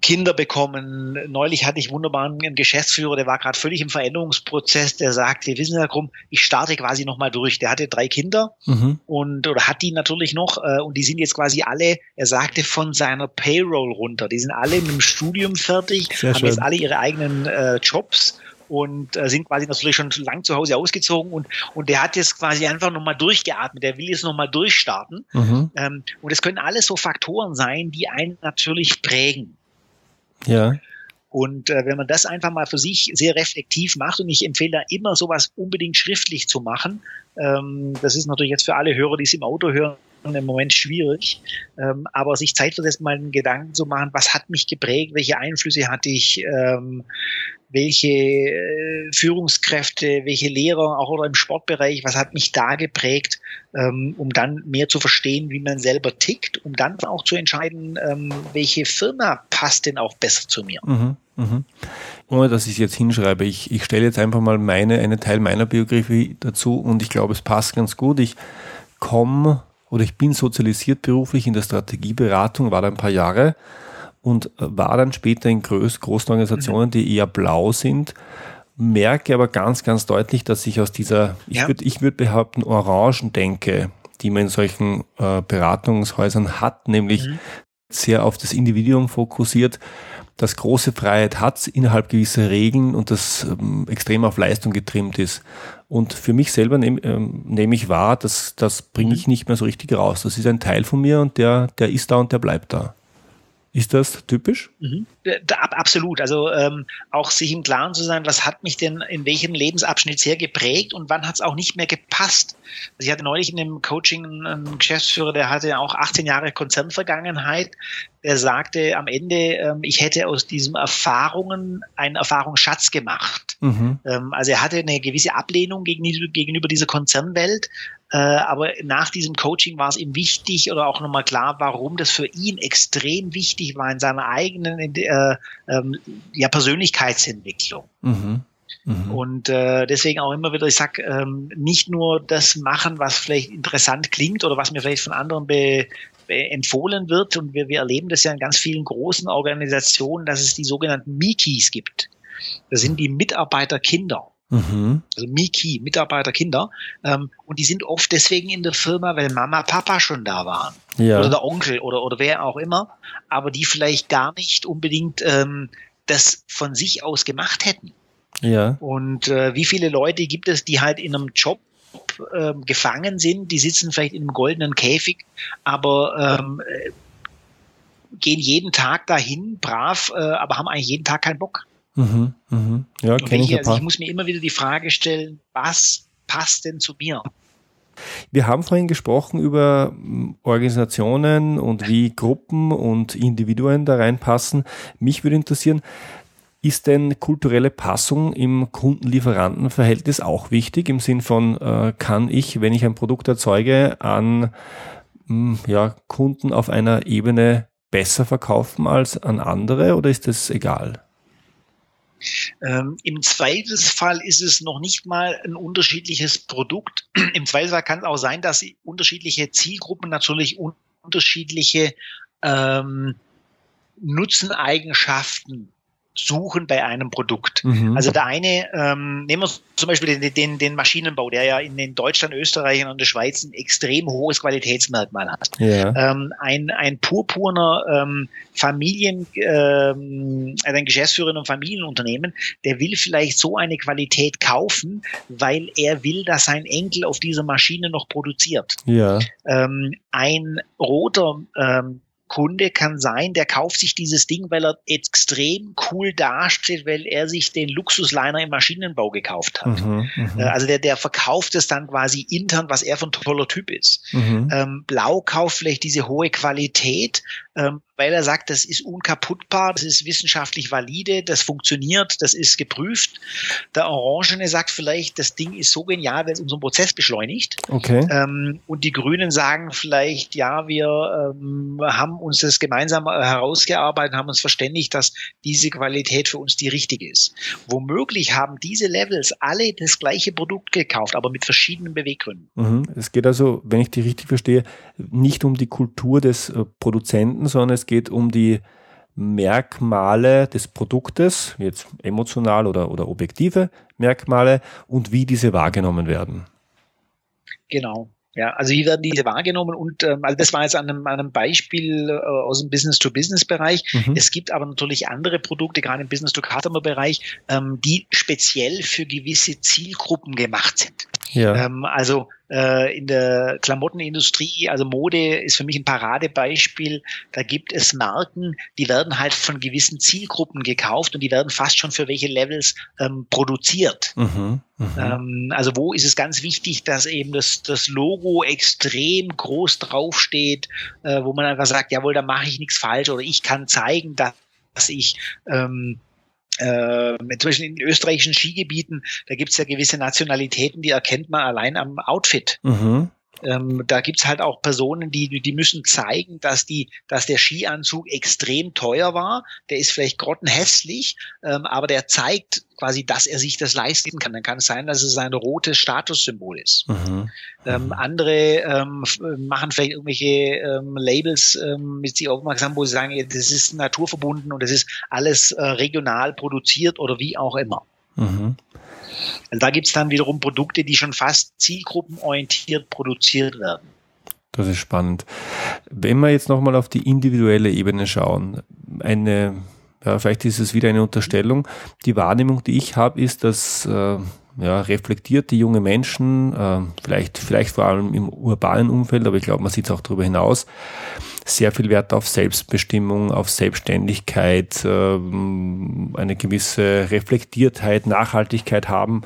Kinder bekommen. Neulich hatte ich wunderbar einen Geschäftsführer, der war gerade völlig im Veränderungsprozess, der sagte, wissen Sie, Herr Krumm, ich starte quasi nochmal durch. Der hatte drei Kinder mhm. und oder hat die natürlich noch äh, und die sind jetzt quasi alle, er sagte, von seiner Payroll runter. Die sind alle mit dem Studium fertig, Sehr haben schön. jetzt alle ihre eigenen äh, Jobs und äh, sind quasi natürlich schon lang zu Hause ausgezogen und und der hat jetzt quasi einfach nochmal durchgeatmet, der will jetzt nochmal durchstarten. Mhm. Ähm, und es können alles so Faktoren sein, die einen natürlich prägen. Ja. Und äh, wenn man das einfach mal für sich sehr reflektiv macht, und ich empfehle da immer sowas unbedingt schriftlich zu machen, ähm, das ist natürlich jetzt für alle Hörer, die es im Auto hören, im Moment schwierig. Ähm, aber sich Zeit für das mal einen Gedanken zu machen, was hat mich geprägt, welche Einflüsse hatte ich, ähm, welche äh, Führungskräfte, welche Lehrer, auch oder im Sportbereich, was hat mich da geprägt, ähm, um dann mehr zu verstehen, wie man selber tickt, um dann auch zu entscheiden, ähm, welche Firma passt denn auch besser zu mir. Mhm, mh. Ohne dass ich es jetzt hinschreibe, ich, ich stelle jetzt einfach mal meine, einen Teil meiner Biografie dazu und ich glaube, es passt ganz gut. Ich komme oder ich bin sozialisiert beruflich in der Strategieberatung, war da ein paar Jahre und war dann später in groß, großen Organisationen, die eher blau sind, merke aber ganz, ganz deutlich, dass ich aus dieser, ja. ich würde ich würd behaupten, orangen Denke, die man in solchen äh, Beratungshäusern hat, nämlich mhm. sehr auf das Individuum fokussiert, das große Freiheit hat innerhalb gewisser Regeln und das ähm, extrem auf Leistung getrimmt ist. Und für mich selber nehme ähm, nehm ich wahr, dass das bringe ich nicht mehr so richtig raus. Das ist ein Teil von mir und der, der ist da und der bleibt da. Ist das typisch? Mhm. Da, absolut. Also ähm, auch sich im Klaren zu sein, was hat mich denn in welchem Lebensabschnitt sehr geprägt und wann hat es auch nicht mehr gepasst. Also ich hatte neulich in dem Coaching einen Geschäftsführer, der hatte auch 18 Jahre Konzernvergangenheit. Der sagte am Ende, ähm, ich hätte aus diesen Erfahrungen einen Erfahrungsschatz gemacht. Mhm. Ähm, also er hatte eine gewisse Ablehnung gegenüber, gegenüber dieser Konzernwelt, äh, aber nach diesem Coaching war es ihm wichtig oder auch nochmal klar, warum das für ihn extrem wichtig war in seiner eigenen äh, ähm, ja, Persönlichkeitsentwicklung. Mhm. Mhm. Und äh, deswegen auch immer wieder, ich sag, ähm, nicht nur das machen, was vielleicht interessant klingt oder was mir vielleicht von anderen be, be empfohlen wird. Und wir, wir erleben das ja in ganz vielen großen Organisationen, dass es die sogenannten Mikis gibt. Das sind die Mitarbeiterkinder. Mhm. Also Miki, Mitarbeiter, Kinder. Ähm, und die sind oft deswegen in der Firma, weil Mama, Papa schon da waren. Ja. Oder der Onkel oder, oder wer auch immer. Aber die vielleicht gar nicht unbedingt ähm, das von sich aus gemacht hätten. Ja. Und äh, wie viele Leute gibt es, die halt in einem Job ähm, gefangen sind, die sitzen vielleicht in einem goldenen Käfig, aber ähm, äh, gehen jeden Tag dahin, brav, äh, aber haben eigentlich jeden Tag keinen Bock. Mhm, mhm. Ja, kenne ich, ich, also ich muss mir immer wieder die Frage stellen, was passt denn zu mir? Wir haben vorhin gesprochen über hm, Organisationen und wie Gruppen und Individuen da reinpassen. Mich würde interessieren, ist denn kulturelle Passung im Kunden-Lieferanten-Verhältnis auch wichtig? Im Sinn von, äh, kann ich, wenn ich ein Produkt erzeuge, an mh, hm, ja, Kunden auf einer Ebene besser verkaufen als an andere oder ist das egal? Ähm, Im Zweifelsfall ist es noch nicht mal ein unterschiedliches Produkt. *clears throat* Im Zweifelsfall kann es auch sein, dass unterschiedliche Zielgruppen natürlich unterschiedliche ähm, Nutzeneigenschaften suchen bei einem Produkt. Mhm. Also der eine, ähm, nehmen wir zum Beispiel den, den, den Maschinenbau, der ja in, in Deutschland, Österreich und der Schweiz ein extrem hohes Qualitätsmerkmal hat. Ja. Ähm, ein, ein purpurner ähm, Familien, ähm, also ein Geschäftsführer in einem Familienunternehmen, der will vielleicht so eine Qualität kaufen, weil er will, dass sein Enkel auf dieser Maschine noch produziert. Ja. Ähm, ein roter ähm, Kunde kann sein, der kauft sich dieses Ding, weil er extrem cool dasteht, weil er sich den Luxusliner im Maschinenbau gekauft hat. Mhm, mhm. Äh, also der, der verkauft es dann quasi intern, was er von toller Typ ist. Mhm. Ähm, Blau kauft vielleicht diese hohe Qualität, ähm, weil er sagt, das ist unkaputtbar, das ist wissenschaftlich valide, das funktioniert, das ist geprüft. Der Orangene sagt vielleicht, das Ding ist so genial, weil es unseren Prozess beschleunigt. Okay. Ähm, und die Grünen sagen vielleicht, ja, wir ähm, haben uns das gemeinsam herausgearbeitet, haben uns verständigt, dass diese Qualität für uns die richtige ist. Womöglich haben diese Levels alle das gleiche Produkt gekauft, aber mit verschiedenen Beweggründen. Mhm. Es geht also, wenn ich die richtig verstehe, nicht um die Kultur des äh, Produzenten, sondern es es geht um die Merkmale des Produktes, jetzt emotional oder, oder objektive Merkmale und wie diese wahrgenommen werden. Genau. Ja, also wie werden diese wahrgenommen? Und ähm, also das war jetzt an einem, an einem Beispiel äh, aus dem Business-to-Business-Bereich. Mhm. Es gibt aber natürlich andere Produkte, gerade im Business-to-Customer-Bereich, ähm, die speziell für gewisse Zielgruppen gemacht sind. Ja. Ähm, also äh, in der Klamottenindustrie, also Mode ist für mich ein Paradebeispiel. Da gibt es Marken, die werden halt von gewissen Zielgruppen gekauft und die werden fast schon für welche Levels ähm, produziert. Mhm, mh. ähm, also wo ist es ganz wichtig, dass eben das, das Logo extrem groß draufsteht, äh, wo man einfach sagt, jawohl, da mache ich nichts falsch oder ich kann zeigen, dass dass ich ähm, äh, Beispiel in österreichischen Skigebieten, da gibt's ja gewisse Nationalitäten, die erkennt man allein am Outfit. Mhm. Ähm, da gibt's halt auch Personen, die, die müssen zeigen, dass die, dass der Skianzug extrem teuer war. Der ist vielleicht grottenhässlich, ähm, aber der zeigt quasi, dass er sich das leisten kann. Dann kann es sein, dass es ein rotes Statussymbol ist. Mhm. Ähm, andere ähm, machen vielleicht irgendwelche ähm, Labels ähm, mit sich aufmerksam, wo sie sagen, das ist naturverbunden und das ist alles äh, regional produziert oder wie auch immer. Mhm. Also da gibt's dann wiederum Produkte, die schon fast zielgruppenorientiert produziert werden. Das ist spannend. Wenn wir jetzt nochmal auf die individuelle Ebene schauen, eine, ja, vielleicht ist es wieder eine Unterstellung. Die Wahrnehmung, die ich habe, ist, dass äh, ja, reflektierte junge Menschen, äh, vielleicht, vielleicht vor allem im urbanen Umfeld, aber ich glaube, man sieht es auch darüber hinaus, sehr viel Wert auf Selbstbestimmung, auf Selbstständigkeit, äh, eine gewisse Reflektiertheit, Nachhaltigkeit haben.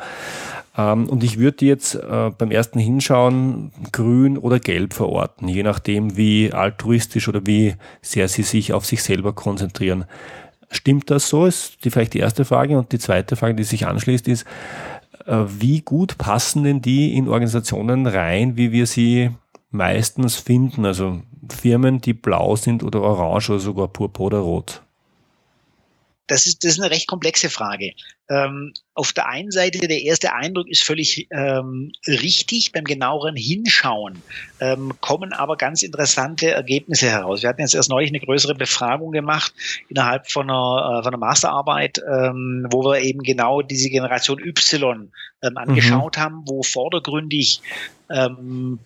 Ähm, und ich würde jetzt äh, beim ersten Hinschauen grün oder gelb verorten, je nachdem, wie altruistisch oder wie sehr sie sich auf sich selber konzentrieren. Stimmt das so? Ist die vielleicht die erste Frage. Und die zweite Frage, die sich anschließt, ist, wie gut passen denn die in Organisationen rein, wie wir sie meistens finden? Also Firmen, die blau sind oder orange oder sogar purpur oder rot? Das ist, das ist eine recht komplexe Frage. Ähm, auf der einen Seite, der erste Eindruck ist völlig ähm, richtig. Beim genaueren Hinschauen ähm, kommen aber ganz interessante Ergebnisse heraus. Wir hatten jetzt erst neulich eine größere Befragung gemacht innerhalb von einer, äh, von einer Masterarbeit, ähm, wo wir eben genau diese Generation Y ähm, angeschaut mhm. haben, wo vordergründig ähm,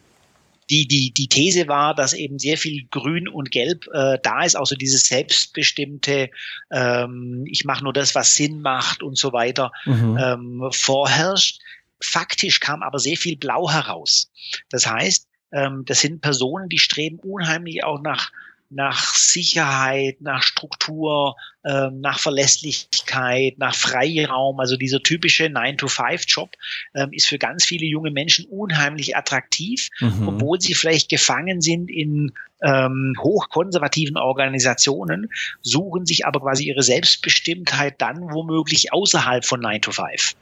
die, die, die These war, dass eben sehr viel Grün und Gelb äh, da ist, also dieses selbstbestimmte, ähm, ich mache nur das, was Sinn macht und so weiter, mhm. ähm, vorherrscht. Faktisch kam aber sehr viel Blau heraus. Das heißt, ähm, das sind Personen, die streben unheimlich auch nach nach Sicherheit, nach Struktur, ähm, nach Verlässlichkeit, nach Freiraum. Also dieser typische 9-to-5-Job ähm, ist für ganz viele junge Menschen unheimlich attraktiv, mhm. obwohl sie vielleicht gefangen sind in ähm, hochkonservativen Organisationen, suchen sich aber quasi ihre Selbstbestimmtheit dann womöglich außerhalb von 9-to-5.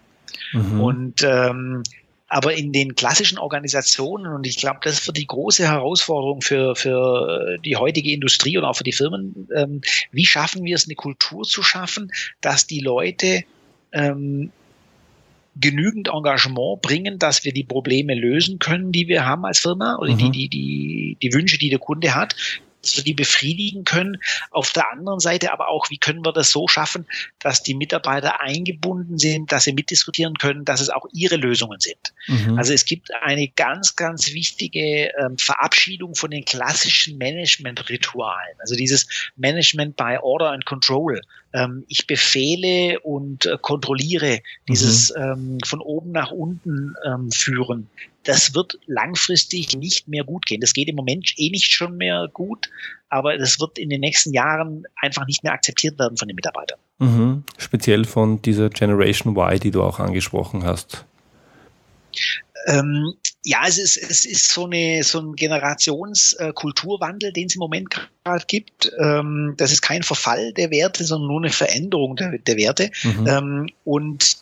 Mhm. Und ähm, aber in den klassischen Organisationen, und ich glaube, das wird die große Herausforderung für, für die heutige Industrie und auch für die Firmen, ähm, wie schaffen wir es, eine Kultur zu schaffen, dass die Leute ähm, genügend Engagement bringen, dass wir die Probleme lösen können, die wir haben als Firma oder mhm. die, die, die, die Wünsche, die der Kunde hat, dass wir die befriedigen können. Auf der anderen Seite aber auch, wie können wir das so schaffen, dass die Mitarbeiter eingebunden sind, dass sie mitdiskutieren können, dass es auch ihre Lösungen sind. Mhm. Also es gibt eine ganz, ganz wichtige ähm, Verabschiedung von den klassischen Management-Ritualen. Also dieses Management by Order and Control. Ähm, ich befehle und äh, kontrolliere dieses mhm. ähm, von oben nach unten ähm, führen das wird langfristig nicht mehr gut gehen. Das geht im Moment eh nicht schon mehr gut, aber das wird in den nächsten Jahren einfach nicht mehr akzeptiert werden von den Mitarbeitern. Mhm. Speziell von dieser Generation Y, die du auch angesprochen hast. Ähm, ja, es ist, es ist so, eine, so ein Generationskulturwandel, äh, den es im Moment gerade gibt. Ähm, das ist kein Verfall der Werte, sondern nur eine Veränderung der, der Werte. Mhm. Ähm, und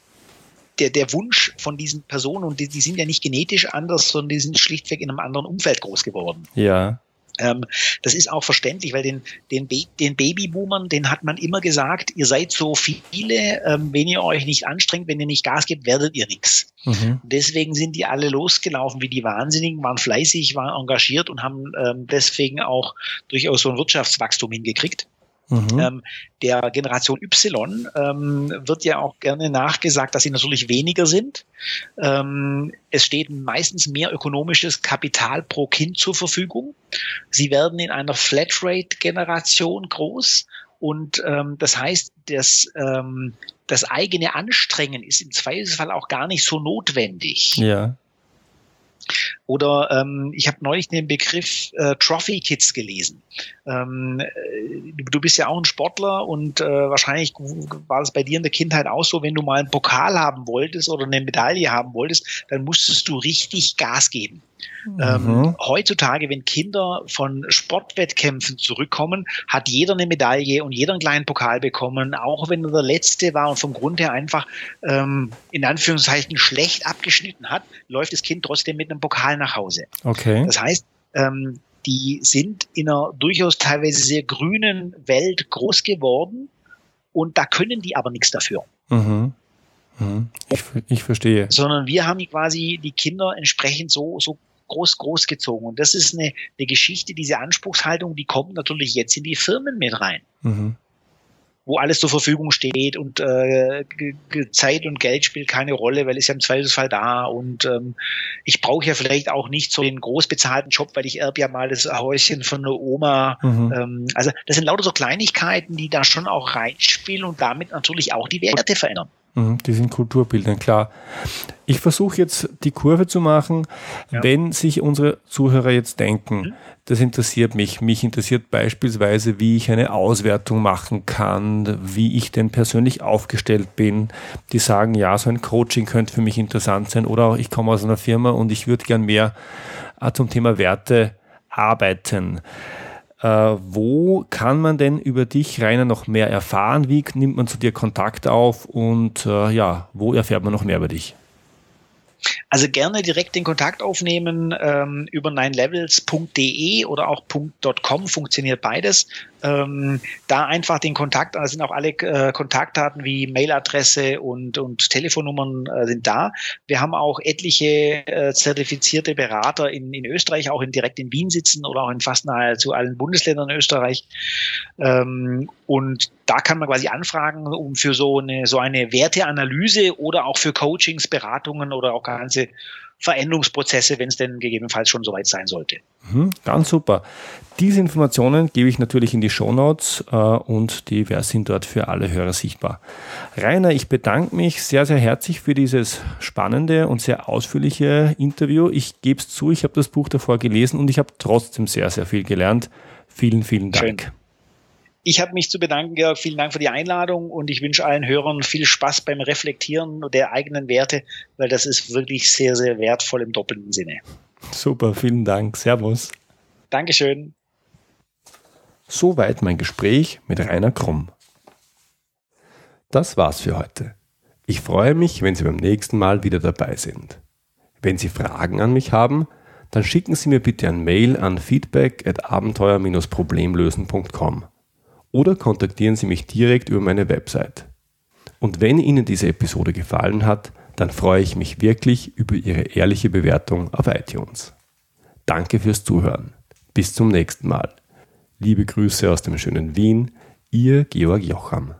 der, der Wunsch von diesen Personen, und die, die sind ja nicht genetisch anders, sondern die sind schlichtweg in einem anderen Umfeld groß geworden. Ja. Ähm, das ist auch verständlich, weil den, den, den Babyboomern, den hat man immer gesagt, ihr seid so viele, ähm, wenn ihr euch nicht anstrengt, wenn ihr nicht Gas gebt, werdet ihr nichts. Mhm. Deswegen sind die alle losgelaufen wie die Wahnsinnigen, waren fleißig, waren engagiert und haben ähm, deswegen auch durchaus so ein Wirtschaftswachstum hingekriegt. Mhm. Ähm, der Generation Y ähm, wird ja auch gerne nachgesagt, dass sie natürlich weniger sind. Ähm, es steht meistens mehr ökonomisches Kapital pro Kind zur Verfügung. Sie werden in einer Flatrate-Generation groß und ähm, das heißt, das, ähm, das eigene Anstrengen ist im Zweifelsfall auch gar nicht so notwendig. Ja. Oder ähm, ich habe neulich den Begriff äh, Trophy Kids gelesen. Ähm, äh, du bist ja auch ein Sportler und äh, wahrscheinlich war es bei dir in der Kindheit auch so, wenn du mal einen Pokal haben wolltest oder eine Medaille haben wolltest, dann musstest du richtig Gas geben. Ähm, mhm. Ähm, heutzutage, wenn Kinder von Sportwettkämpfen zurückkommen, hat jeder eine Medaille und jeder einen kleinen Pokal bekommen, auch wenn er der Letzte war und vom Grund her einfach ähm, in Anführungszeichen schlecht abgeschnitten hat, läuft das Kind trotzdem mit einem Pokal nach Hause. Okay. Das heißt, ähm, die sind in einer durchaus teilweise sehr grünen Welt groß geworden und da können die aber nichts dafür. Mhm. Mhm. Ich, ich verstehe. Sondern wir haben quasi die Kinder entsprechend so, so groß, groß gezogen. Und das ist eine, eine Geschichte, diese Anspruchshaltung, die kommt natürlich jetzt in die Firmen mit rein. Mhm. Wo alles zur Verfügung steht und äh, Zeit und Geld spielt keine Rolle, weil es ja im Zweifelsfall da und ähm, ich brauche ja vielleicht auch nicht so den großbezahlten Job, weil ich erbe ja mal das Häuschen von der Oma. Mhm. Ähm, also das sind lauter so Kleinigkeiten, die da schon auch reinspielen und damit natürlich auch die Werte verändern. Mhm, die sind Kulturbildern, klar. Ich versuche jetzt die Kurve zu machen. Ja. Wenn sich unsere Zuhörer jetzt denken, mhm. das interessiert mich, mich interessiert beispielsweise, wie ich eine Auswertung machen kann, wie ich denn persönlich aufgestellt bin, die sagen, ja, so ein Coaching könnte für mich interessant sein oder auch ich komme aus einer Firma und ich würde gern mehr äh, zum Thema Werte arbeiten. Äh, wo kann man denn über dich, Rainer, noch mehr erfahren? Wie nimmt man zu dir Kontakt auf? Und äh, ja, wo erfährt man noch mehr über dich? Also gerne direkt den Kontakt aufnehmen ähm, über ninelevels.de oder auch .com funktioniert beides. Ähm, da einfach den Kontakt, da sind auch alle äh, Kontaktdaten wie Mailadresse und, und Telefonnummern äh, sind da. Wir haben auch etliche äh, zertifizierte Berater in, in Österreich, auch in, direkt in Wien sitzen oder auch in fast nahezu allen Bundesländern in Österreich. Ähm, und da kann man quasi anfragen, um für so eine, so eine Werteanalyse oder auch für Coachings, Beratungen oder auch ganze Veränderungsprozesse, wenn es denn gegebenenfalls schon soweit sein sollte. Mhm, ganz super. Diese Informationen gebe ich natürlich in die Shownotes äh, und die sind dort für alle Hörer sichtbar. Rainer, ich bedanke mich sehr, sehr herzlich für dieses spannende und sehr ausführliche Interview. Ich gebe es zu, ich habe das Buch davor gelesen und ich habe trotzdem sehr, sehr viel gelernt. Vielen, vielen Dank. Schön. Ich habe mich zu bedanken, Georg. Vielen Dank für die Einladung und ich wünsche allen Hörern viel Spaß beim Reflektieren der eigenen Werte, weil das ist wirklich sehr, sehr wertvoll im doppelten Sinne. Super, vielen Dank. Servus. Dankeschön. Soweit mein Gespräch mit Rainer Krumm. Das war's für heute. Ich freue mich, wenn Sie beim nächsten Mal wieder dabei sind. Wenn Sie Fragen an mich haben, dann schicken Sie mir bitte ein Mail an feedback at abenteuer-problemlösen.com oder kontaktieren Sie mich direkt über meine Website. Und wenn Ihnen diese Episode gefallen hat, dann freue ich mich wirklich über Ihre ehrliche Bewertung auf iTunes. Danke fürs Zuhören. Bis zum nächsten Mal. Liebe Grüße aus dem schönen Wien, Ihr Georg Jocham.